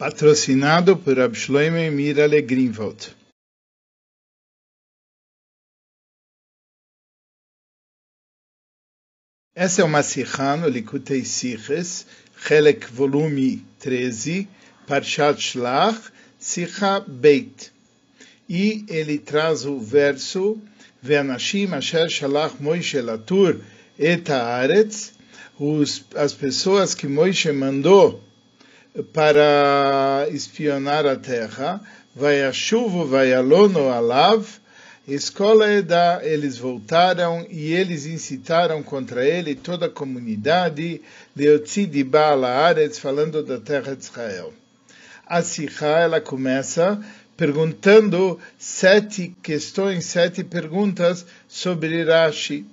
patrocinado por Abshloime Mirale Greenwald. Essa é uma Sikha no Likutei Siches, Helek volume 13, Parshat Shlach, Sikha Beit. E ele traz o verso, Ve'anashim asher shalach Moishe latur et haaretz, as pessoas que Moishe mandou para espionar a terra, vai a chuva, vai a lono alav, escola Eda, eles voltaram e eles incitaram contra ele toda a comunidade, de Baalaaretz, falando da terra de Israel. A Sikha, ela começa perguntando sete questões, sete perguntas sobre Rashi.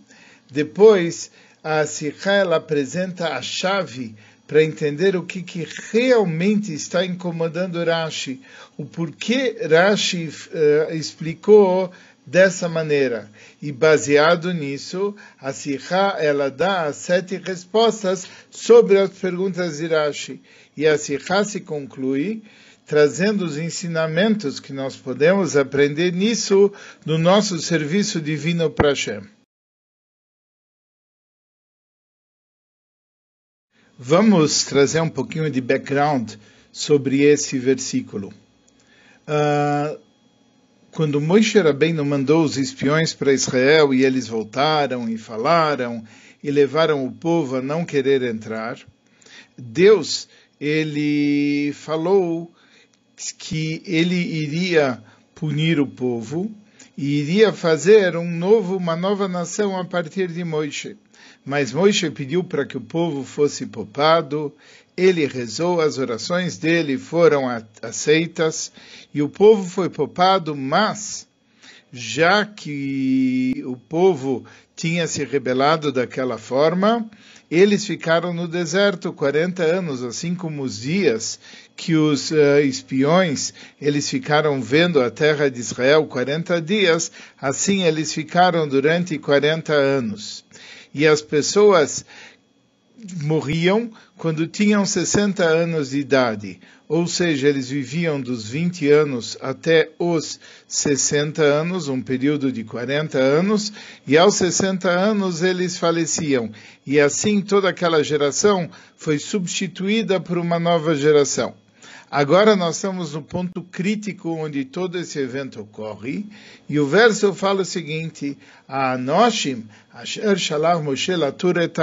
Depois, a Sikha, ela apresenta a chave para entender o que, que, realmente está incomodando Rashi, o porquê Rashi uh, explicou dessa maneira. E baseado nisso, a Sikha ela dá sete respostas sobre as perguntas de Rashi. E a Sikha se conclui trazendo os ensinamentos que nós podemos aprender nisso no nosso serviço divino para. Vamos trazer um pouquinho de background sobre esse versículo. Uh, quando Moshe Rabbeinu mandou os espiões para Israel e eles voltaram e falaram e levaram o povo a não querer entrar, Deus ele falou que ele iria punir o povo e iria fazer um novo, uma nova nação a partir de Moisés. Mas Moisés pediu para que o povo fosse poupado, ele rezou, as orações dele foram aceitas e o povo foi poupado, mas já que o povo tinha se rebelado daquela forma, eles ficaram no deserto 40 anos, assim como os dias que os uh, espiões eles ficaram vendo a terra de Israel 40 dias, assim eles ficaram durante 40 anos e as pessoas morriam quando tinham 60 anos de idade, ou seja, eles viviam dos 20 anos até os 60 anos, um período de 40 anos, e aos 60 anos eles faleciam. E assim toda aquela geração foi substituída por uma nova geração. Agora nós estamos no ponto crítico onde todo esse evento ocorre, e o verso fala o seguinte: Anoshim, Asher Shalach Moshe Latur et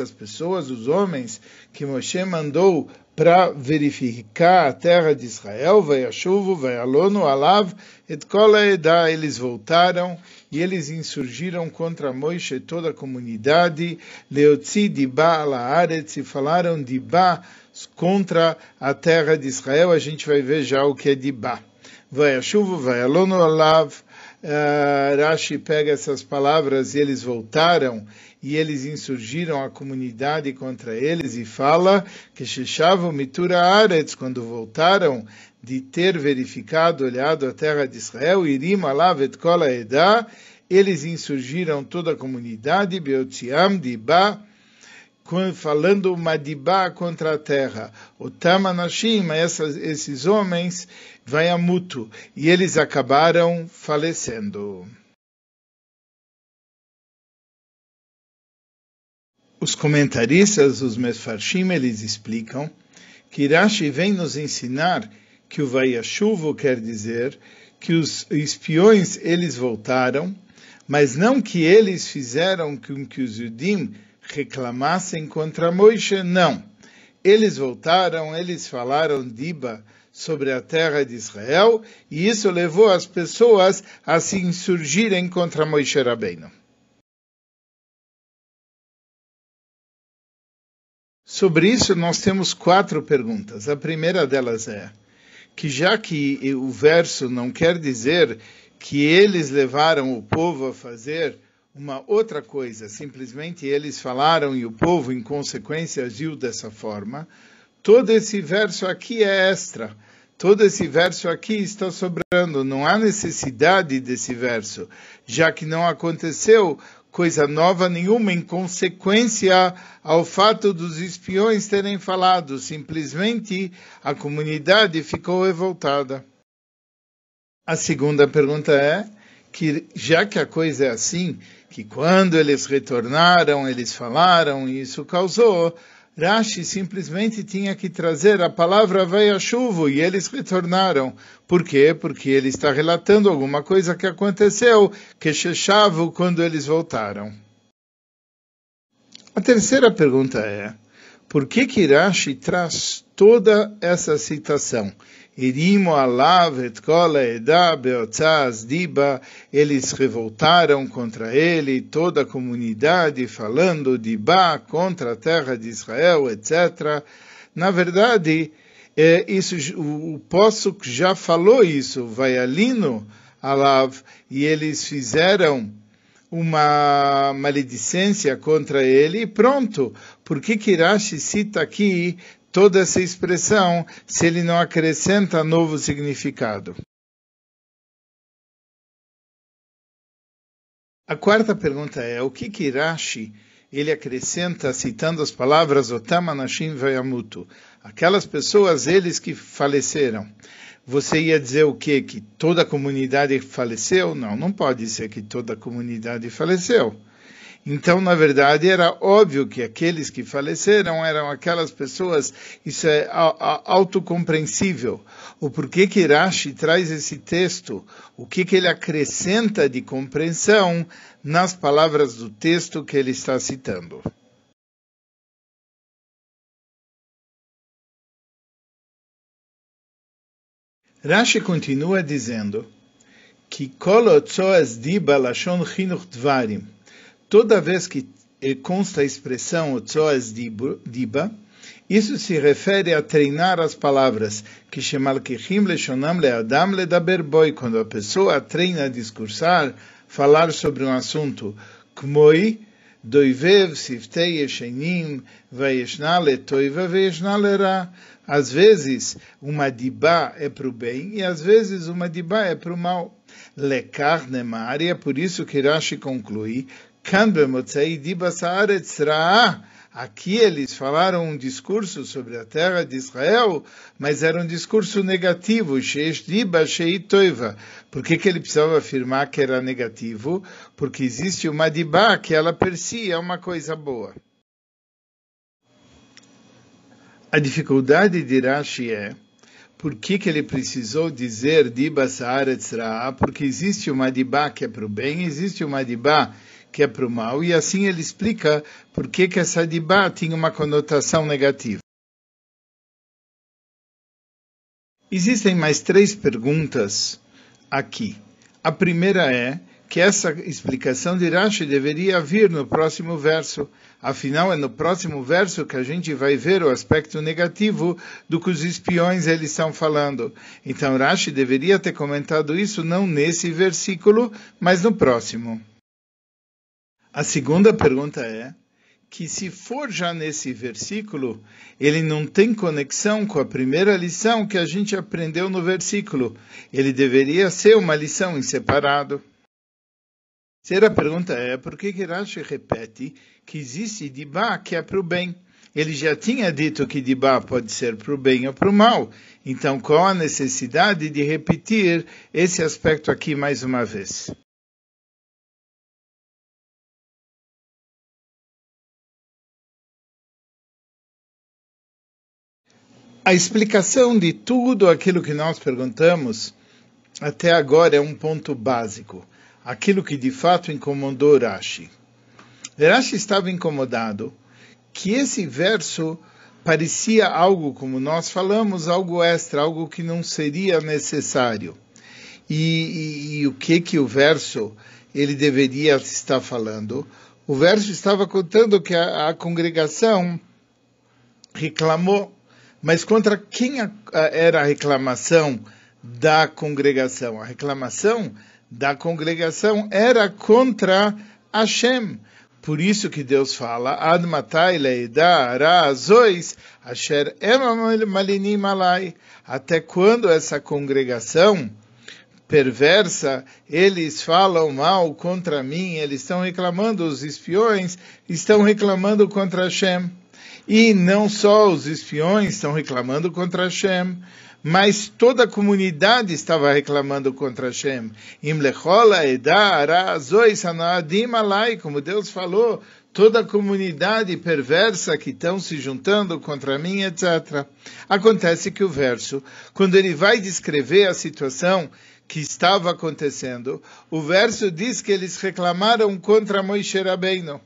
as pessoas, os homens que Moshe mandou para verificar a terra de Israel, vai a chuva, vai a lono, alav, et eda, eles voltaram e eles insurgiram contra Moisés toda a comunidade, leotzi de ba ala e falaram de ba contra a terra de Israel, a gente vai ver já o que é de Ba. Vai a chuva, vai a lono alav. Uh, Rashi pega essas palavras e eles voltaram e eles insurgiram a comunidade contra eles e fala que Sheshavu Mitura Aretz, quando voltaram de ter verificado, olhado a terra de Israel, Irim Alav Kola eles insurgiram toda a comunidade, Beotziam, Dibá, falando Madibá contra a terra. O Tamanashim, esses homens, vai a mútuo, e eles acabaram falecendo. Os comentaristas, os Mefarshim, eles explicam que Rashi vem nos ensinar que o Vayashuvo quer dizer que os espiões eles voltaram, mas não que eles fizeram com que os Yudim reclamassem contra Moisés, não. Eles voltaram, eles falaram Diba sobre a terra de Israel, e isso levou as pessoas a se insurgirem contra Moisés Rabbeinu. Sobre isso, nós temos quatro perguntas. A primeira delas é que, já que o verso não quer dizer que eles levaram o povo a fazer uma outra coisa, simplesmente eles falaram e o povo, em consequência, agiu dessa forma. Todo esse verso aqui é extra. Todo esse verso aqui está sobrando. Não há necessidade desse verso, já que não aconteceu coisa nova nenhuma em consequência ao fato dos espiões terem falado. Simplesmente a comunidade ficou revoltada. A segunda pergunta é que, já que a coisa é assim, que quando eles retornaram, eles falaram, e isso causou, Rashi simplesmente tinha que trazer a palavra vai a chuva e eles retornaram. Por quê? Porque ele está relatando alguma coisa que aconteceu, que Shechavo quando eles voltaram. A terceira pergunta é, por que que Rashi traz toda essa citação? Irimo alav et kol eda beotzaz diba, eles revoltaram contra ele, toda a comunidade falando de ba contra a terra de Israel, etc. Na verdade, é, isso, o, o que já falou isso, vai alino alav, e eles fizeram uma maledicência contra ele e pronto. Por que Kirashi cita aqui toda essa expressão se ele não acrescenta novo significado. A quarta pergunta é, o que que Rashi ele acrescenta citando as palavras Otam Anashim Vayamutu, aquelas pessoas, eles que faleceram. Você ia dizer o quê? Que toda a comunidade faleceu? Não, não pode ser que toda a comunidade faleceu. Então, na verdade, era óbvio que aqueles que faleceram eram aquelas pessoas, isso é autocompreensível. O porquê que Rashi traz esse texto, o que, que ele acrescenta de compreensão nas palavras do texto que ele está citando. Rashi continua dizendo que Kol Diba Lashon Chinuch Dvarim toda vez que consta a expressão Tzoas Diba, isso se refere a treinar as palavras, que shemalkichim leshonam leadam ledaber boi, quando a pessoa treina a discursar, falar sobre um assunto, kmoi, doivev siftei yeshenim, vayeshna letoiva vayeshna lera. Às vezes, uma dibá é para o bem, e às vezes uma dibá é para o mal. Lekar nemar, e é por isso que Rashi conclui, Aqui eles falaram um discurso sobre a terra de Israel, mas era um discurso negativo. Por que, que ele precisava afirmar que era negativo? Porque existe uma dibá que ela per si é uma coisa boa. A dificuldade de Rashi é por que, que ele precisou dizer diba Porque existe uma dibá que é para o bem, existe uma dibá que é para o mal, e assim ele explica por que, que essa dibá tinha uma conotação negativa. Existem mais três perguntas aqui. A primeira é que essa explicação de Rashi deveria vir no próximo verso. Afinal, é no próximo verso que a gente vai ver o aspecto negativo do que os espiões eles estão falando. Então, Rashi deveria ter comentado isso não nesse versículo, mas no próximo. A segunda pergunta é que se for já nesse versículo, ele não tem conexão com a primeira lição que a gente aprendeu no versículo. Ele deveria ser uma lição em separado. Terceira pergunta é por que Rashi repete que existe Dibá que é para o bem? Ele já tinha dito que Dibá pode ser para o bem ou para o mal. Então, qual a necessidade de repetir esse aspecto aqui mais uma vez? A explicação de tudo aquilo que nós perguntamos até agora é um ponto básico, aquilo que de fato incomodou Rashi. Rashi estava incomodado que esse verso parecia algo, como nós falamos, algo extra, algo que não seria necessário. E, e, e o que que o verso ele deveria estar falando? O verso estava contando que a, a congregação reclamou mas contra quem a, a, era a reclamação da congregação? A reclamação da congregação era contra Hashem. Por isso que Deus fala, Ad matai leida azois asher malinim alai. Até quando essa congregação perversa, eles falam mal contra mim, eles estão reclamando, os espiões estão reclamando contra Hashem. E não só os espiões estão reclamando contra Hashem, mas toda a comunidade estava reclamando contra Hashem. Como Deus falou, toda a comunidade perversa que estão se juntando contra mim, etc. Acontece que o verso, quando ele vai descrever a situação que estava acontecendo, o verso diz que eles reclamaram contra Moisés Rabbeinu.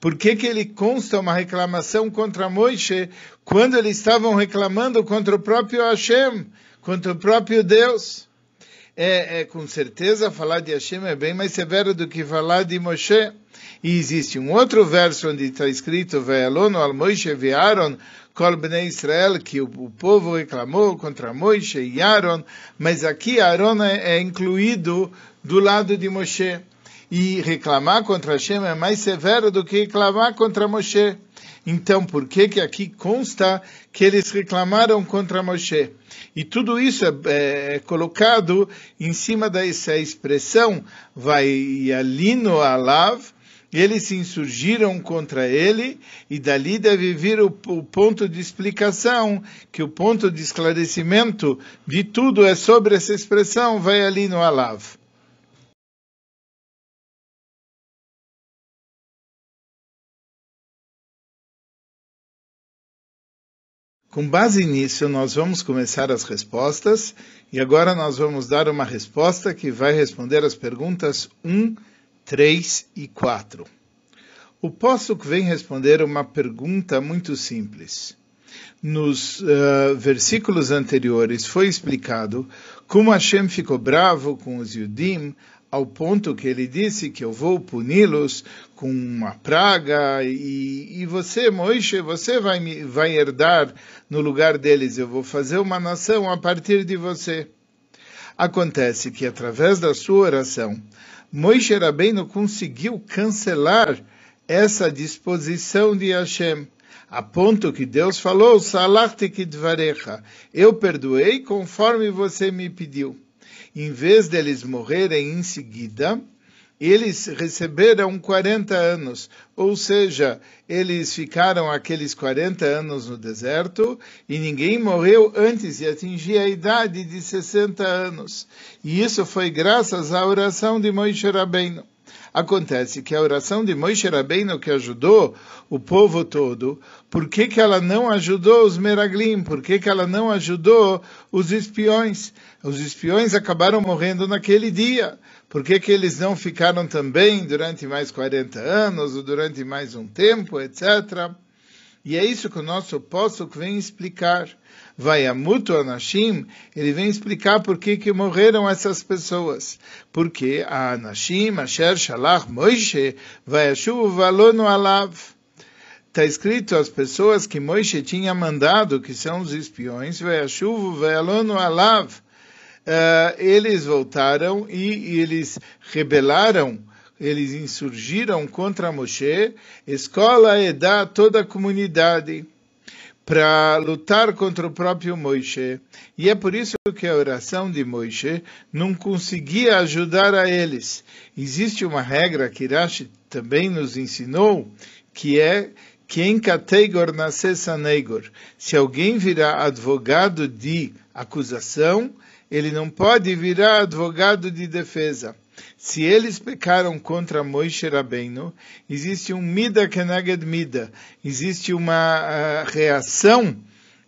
Por que, que ele consta uma reclamação contra Moisés quando eles estavam reclamando contra o próprio Hashem, contra o próprio Deus? É, é, com certeza falar de Hashem é bem mais severo do que falar de Moshe. E existe um outro verso onde está escrito Ve'alono al Moshe ve'Aaron kol bnei Israel, que o, o, povo reclamou contra Moshe e Aaron, mas aqui Aaron é, é incluído do lado de Moshe. E reclamar contra Hashem é mais severo do que reclamar contra Moshe. Então, por que que aqui consta que eles reclamaram contra Moshe? E tudo isso é, é, é colocado em cima dessa expressão, vai alino alav, eles se insurgiram contra ele, e dali deve vir o, o, ponto de explicação, que o ponto de esclarecimento de tudo é sobre essa expressão, vai ali no Alav. Com base nisso, nós vamos começar as respostas, e agora nós vamos dar uma resposta que vai responder as perguntas 1, 3 e 4. O que vem responder uma pergunta muito simples. Nos uh, versículos anteriores foi explicado como Hashem ficou bravo com os Yudim ao ponto que ele disse que eu vou puni-los com uma praga e, e você, Moisés, você vai, vai herdar no lugar deles, eu vou fazer uma nação a partir de você. Acontece que através da sua oração, Moisés Rabbeinu conseguiu cancelar essa disposição de Hashem, a ponto que Deus falou, eu perdoei conforme você me pediu. Em vez deles morrerem em seguida, eles receberam 40 anos, ou seja, eles ficaram aqueles 40 anos no deserto e ninguém morreu antes de atingir a idade de 60 anos. E isso foi graças à oração de Moisés Rabbeinu. Acontece que a oração de Moisés Rabbeinu que ajudou o povo todo, por que, que ela não ajudou os Meraglim? Por que, que ela não ajudou os espiões? Os espiões acabaram morrendo naquele dia. Por que, que eles não ficaram também durante mais 40 anos, ou durante mais um tempo, etc. E é isso que o nosso apóstolo vem explicar. Vai a Muto Anashim, ele vem explicar por que, que morreram essas pessoas. Porque a Anashim, Asher Shalach Moishe, vai a Valono Alav. Está escrito as pessoas que Moishe tinha mandado, que são os espiões, vai a vai Valono Alav uh, eles voltaram e, e eles rebelaram, eles insurgiram contra Moshe, escola e dá toda a comunidade para lutar contra o próprio Moisés. E é por isso que a oração de Moisés não conseguia ajudar a eles. Existe uma regra que Rashi também nos ensinou, que é quem categor nasce negor. Se alguém virar advogado de acusação, ele não pode virar advogado de defesa. Se eles pecaram contra Moisés Rabbeinu, existe um mida keneged mida, existe uma uh, reação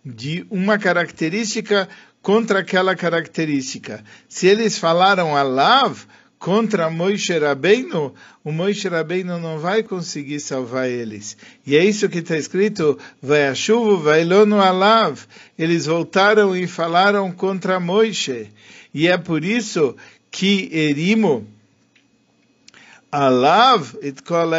de uma característica contra aquela característica. Se eles falaram alav, contra Moisés Rabbeinu, o Moisés Rabbeinu não vai conseguir salvar eles. E é isso que está escrito, vai a chuva, vai lono alav. Eles voltaram e falaram contra Moisés. E é por isso que Erimo, alav et kol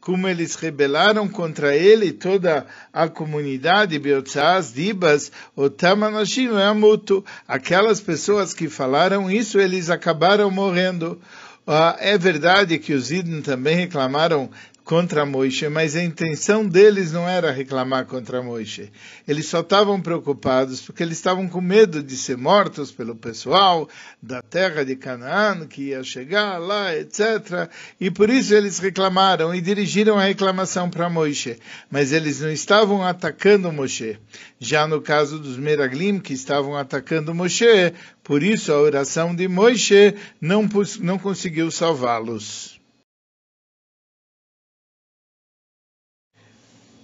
como eles rebelaram contra ele, toda a comunidade, Beotzaz, Dibas, Otamanashim, Amutu, aquelas pessoas que falaram isso, eles acabaram morrendo. Uh, é verdade que os Idn também reclamaram contra Moisés, mas a intenção deles não era reclamar contra Moisés. Eles só estavam preocupados porque eles estavam com medo de ser mortos pelo pessoal da terra de Canaã, que ia chegar lá, etc. E por isso eles reclamaram e dirigiram a reclamação para Moisés. Mas eles não estavam atacando Moisés. Já no caso dos Meraglim, que estavam atacando Moisés, por isso a oração de Moisés não, não conseguiu salvá-los.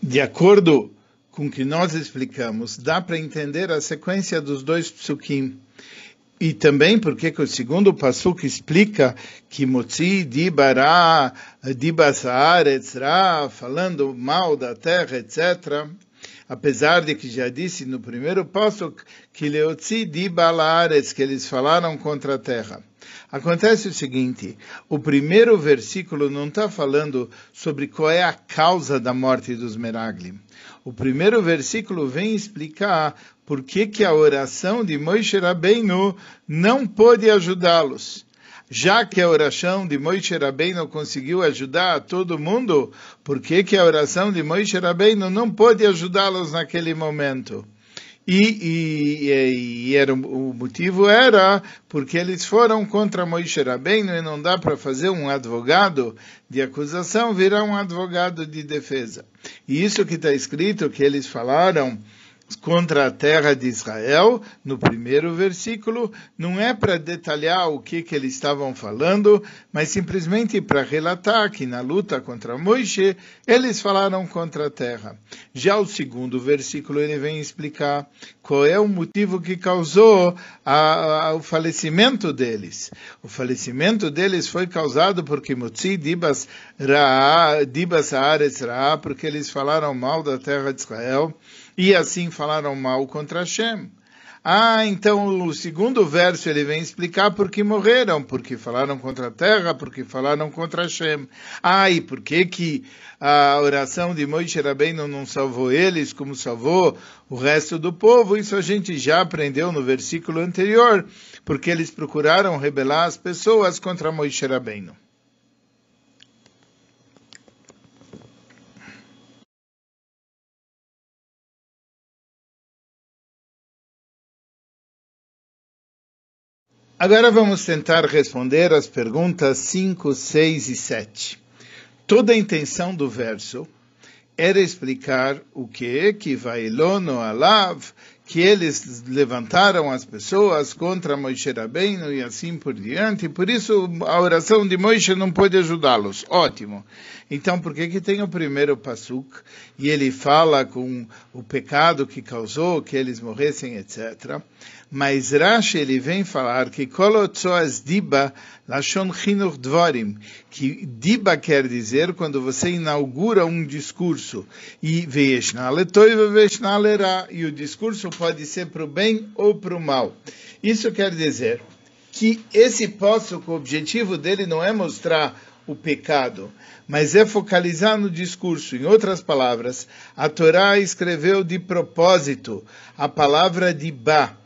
De acordo com o que nós explicamos, dá para entender a sequência dos dois psukim. E também porque que o segundo pasuk explica que Motzi Dibara, Dibasar, etc., falando mal da terra, etc., apesar de que já disse no primeiro pasuk que Leotzi Dibalares, que eles falaram contra a terra. Acontece o seguinte: o primeiro versículo não está falando sobre qual é a causa da morte dos Meraglim. O primeiro versículo vem explicar por que, que a oração de Moisés Rabbeinu não pôde ajudá-los. Já que a oração de Moisés Rabbeinu conseguiu ajudar todo mundo, por que, que a oração de Moisés Rabbeinu não pôde ajudá-los naquele momento? E, e, e, era, o motivo era porque eles foram contra Moisés Rabbeinu e não dá para fazer um advogado de acusação virar um advogado de defesa. E isso que está escrito, que eles falaram contra a terra de Israel, no primeiro versículo, não é para detalhar o que, que eles estavam falando, mas simplesmente para relatar que na luta contra Moisés, eles falaram contra a terra. Já o segundo versículo, ele vem explicar qual é o motivo que causou a, a, o falecimento deles. O falecimento deles foi causado porque Mutzi Dibas Ra, Dibas Haaretz Ra, porque eles falaram mal da terra de Israel, e assim falaram mal contra Hashem. Ah, então o segundo verso ele vem explicar por que morreram, porque falaram contra a terra, porque falaram contra Hashem. Ah, e por que que a oração de Moisés Rabbeinu não salvou eles, como salvou o resto do povo? Isso a gente já aprendeu no versículo anterior, porque eles procuraram rebelar as pessoas contra Moisés Rabbeinu. Agora vamos tentar responder as perguntas 5, 6 e 7. Toda a intenção do verso era explicar o que que vai lono alav, que eles levantaram as pessoas contra Moisés Rabbeinu e assim por diante. Por isso a oração de Moisés não pode ajudá-los. Ótimo. Então por que que tem o primeiro pasuk e ele fala com o pecado que causou que eles morressem, etc. Mas Rashi ele vem falar que diba lashon chinuch dvorim, que diba quer dizer quando você inaugura um discurso e veishna letoiva veishna lerá, e o discurso pode ser para o bem ou para o mal. Isso quer dizer que esse posso, o objetivo dele não é mostrar o pecado, mas é focalizar no discurso. Em outras palavras, a Torá escreveu de propósito a palavra de ba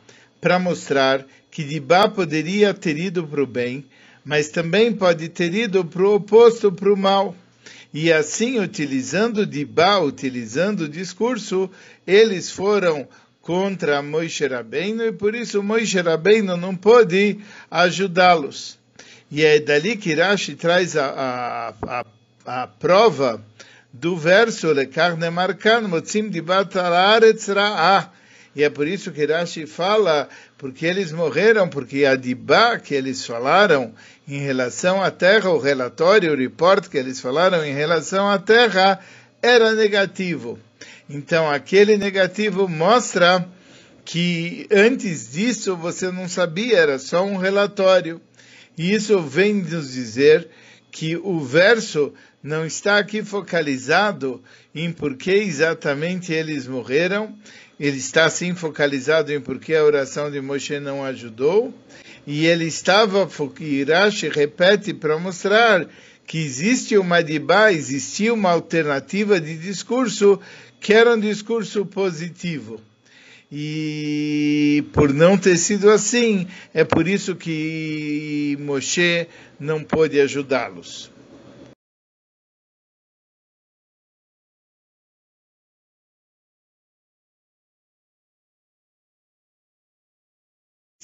para mostrar que Dibá poderia ter ido para o bem, mas também pode ter ido para o oposto, para o mal. E assim, utilizando Dibá, utilizando o discurso, eles foram contra Moisés Rabbeinu e por isso Moisés Rabbeinu não pôde ajudá-los. E é dali que Rashi traz a, a, a, a prova do verso Lekar Nemarkan Motzim Dibat Aretz e é por isso que Rashi fala, porque eles morreram, porque a Dibá que eles falaram em relação à terra, o relatório, o report que eles falaram em relação à terra, era negativo. Então, aquele negativo mostra que antes disso você não sabia, era só um relatório. E isso vem nos dizer que o verso não está aqui focalizado em por que exatamente eles morreram, ele está sim focalizado em por que a oração de Moshe não ajudou, e ele estava, Irashi repete para mostrar que existe uma dibá, existia uma alternativa de discurso que era um discurso positivo. E por não ter sido assim, é por isso que Moshe não pôde ajudá-los.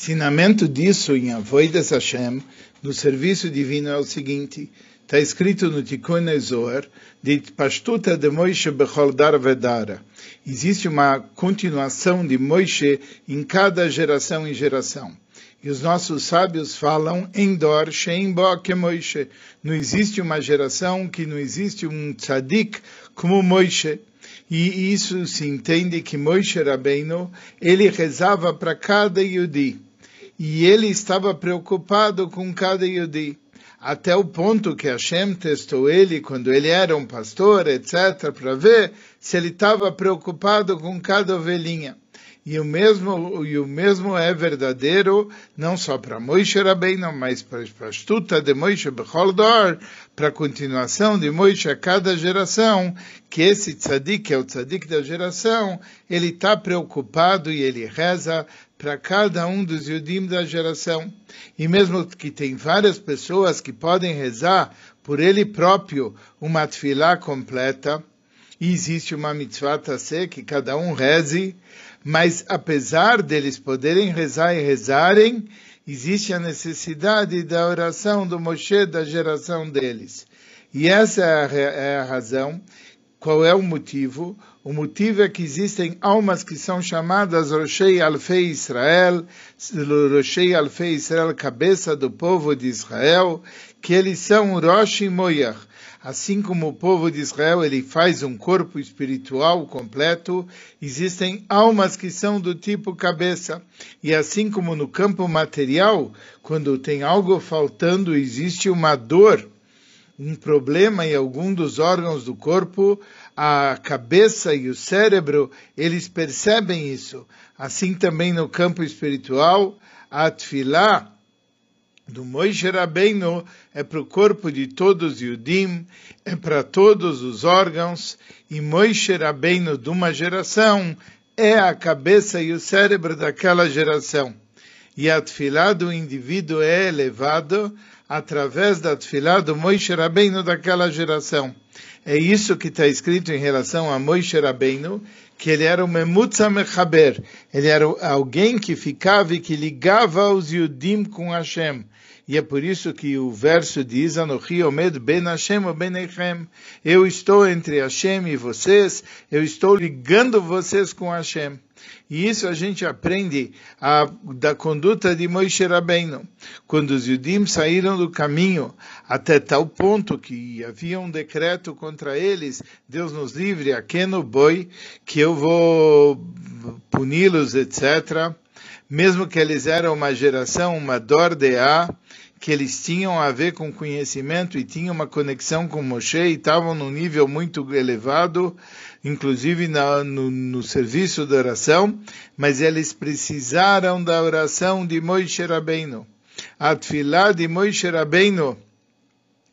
ensinamento disso em Avoides Hashem, no serviço divino, é o seguinte: Está escrito no Tikkun Zohar, de Pashtuta de Moishe Bechol Dar Vedara. Existe uma continuação de Moishe em cada geração e geração. E os nossos sábios falam Endor Shein Bo Moishe. Não existe uma geração que não existe um tzadik como Moishe. E isso se entende que Moishe Rabbeinu, ele rezava para cada Yudi. E ele estava preocupado com cada Yudi. Até o ponto que Hashem testou ele quando ele era um pastor, etc., para ver se ele estava preocupado com cada ovelhinha. E o mesmo, e o mesmo é verdadeiro não só para Moishe Rabbeinu, mas para a Shtuta de Moishe Becholdor, para a continuação de Moishe a cada geração, que esse tzadik, é o tzadik da geração, ele está preocupado e ele reza para cada um dos Yudim da geração. E mesmo que tem várias pessoas que podem rezar por ele próprio uma tefilá completa, e existe uma mitzvah tassé que cada um reze, mas apesar deles poderem rezar e rezarem, existe a necessidade da oração do Moshe da geração deles. E essa é a, razão. Qual é o motivo? O motivo é que existem almas que são chamadas Roshei Alfei Israel, Roshei Alfei Israel, cabeça do povo de Israel, que eles são Rosh e Moyach assim como o povo de Israel ele faz um corpo espiritual completo, existem almas que são do tipo cabeça. E assim como no campo material, quando tem algo faltando, existe uma dor, um problema em algum dos órgãos do corpo, a cabeça e o cérebro, eles percebem isso. Assim também no campo espiritual, a tefilá, do Moishe Rabbeinu é para o corpo de todos os Yudim, é para todos os órgãos, e Moishe Rabbeinu de uma geração é a cabeça e o cérebro daquela geração. E a tefilá do indivíduo é elevado através da tefilá do Moishe Rabbeinu daquela geração. É isso que está escrito em relação a Moishe Rabbeinu, que ele era o Memutza Mechaber, ele era alguém que ficava e que ligava os Yudim com Hashem. E é por isso que o verso diz, Anochi Omed Ben Hashem o Benechem. Eu estou entre Hashem e vocês, eu estou ligando vocês com Hashem. E isso a gente aprende a, da conduta de Moishe Rabbeinu. Quando os Yudim saíram do caminho, até tal ponto que havia um decreto contra eles, Deus nos livre, aqueno boi, que eu vou puni-los, etc mesmo que eles eram uma geração, uma Dordeá, que eles tinham a ver com conhecimento e tinham uma conexão com Moshe e estavam num nível muito elevado, inclusive na, no, no, serviço da oração, mas eles precisaram da oração de Moishe Rabbeinu. A de Moishe Rabbeinu,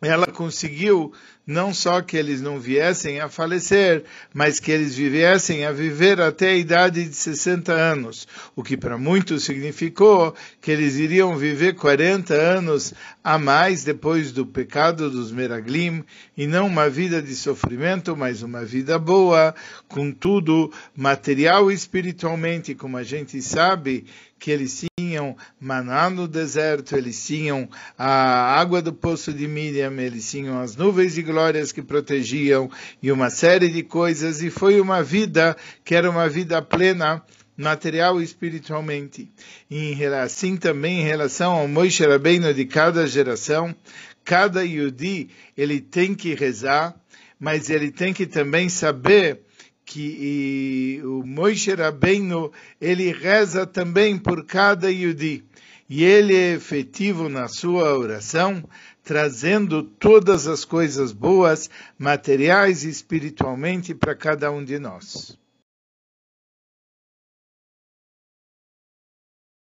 ela conseguiu não só que eles não viessem a falecer, mas que eles viessem a viver até a idade de 60 anos, o que para muitos significou que eles iriam viver 40 anos a mais depois do pecado dos Meraglim, e não uma vida de sofrimento, mas uma vida boa, com tudo material e espiritualmente, como a gente sabe que eles tinham maná no deserto, eles tinham a água do poço de Miriam, eles tinham as nuvens de glórias que protegiam e uma série de coisas, e foi uma vida que era uma vida plena material e espiritualmente. E assim também em relação ao Moishe Rabbeinu de cada geração, cada Yudi, ele tem que rezar, mas ele tem que também saber que o Moishe Rabbeinu, ele reza também por cada Yudi. E ele é efetivo na sua oração, trazendo todas as coisas boas, materiais e espiritualmente para cada um de nós.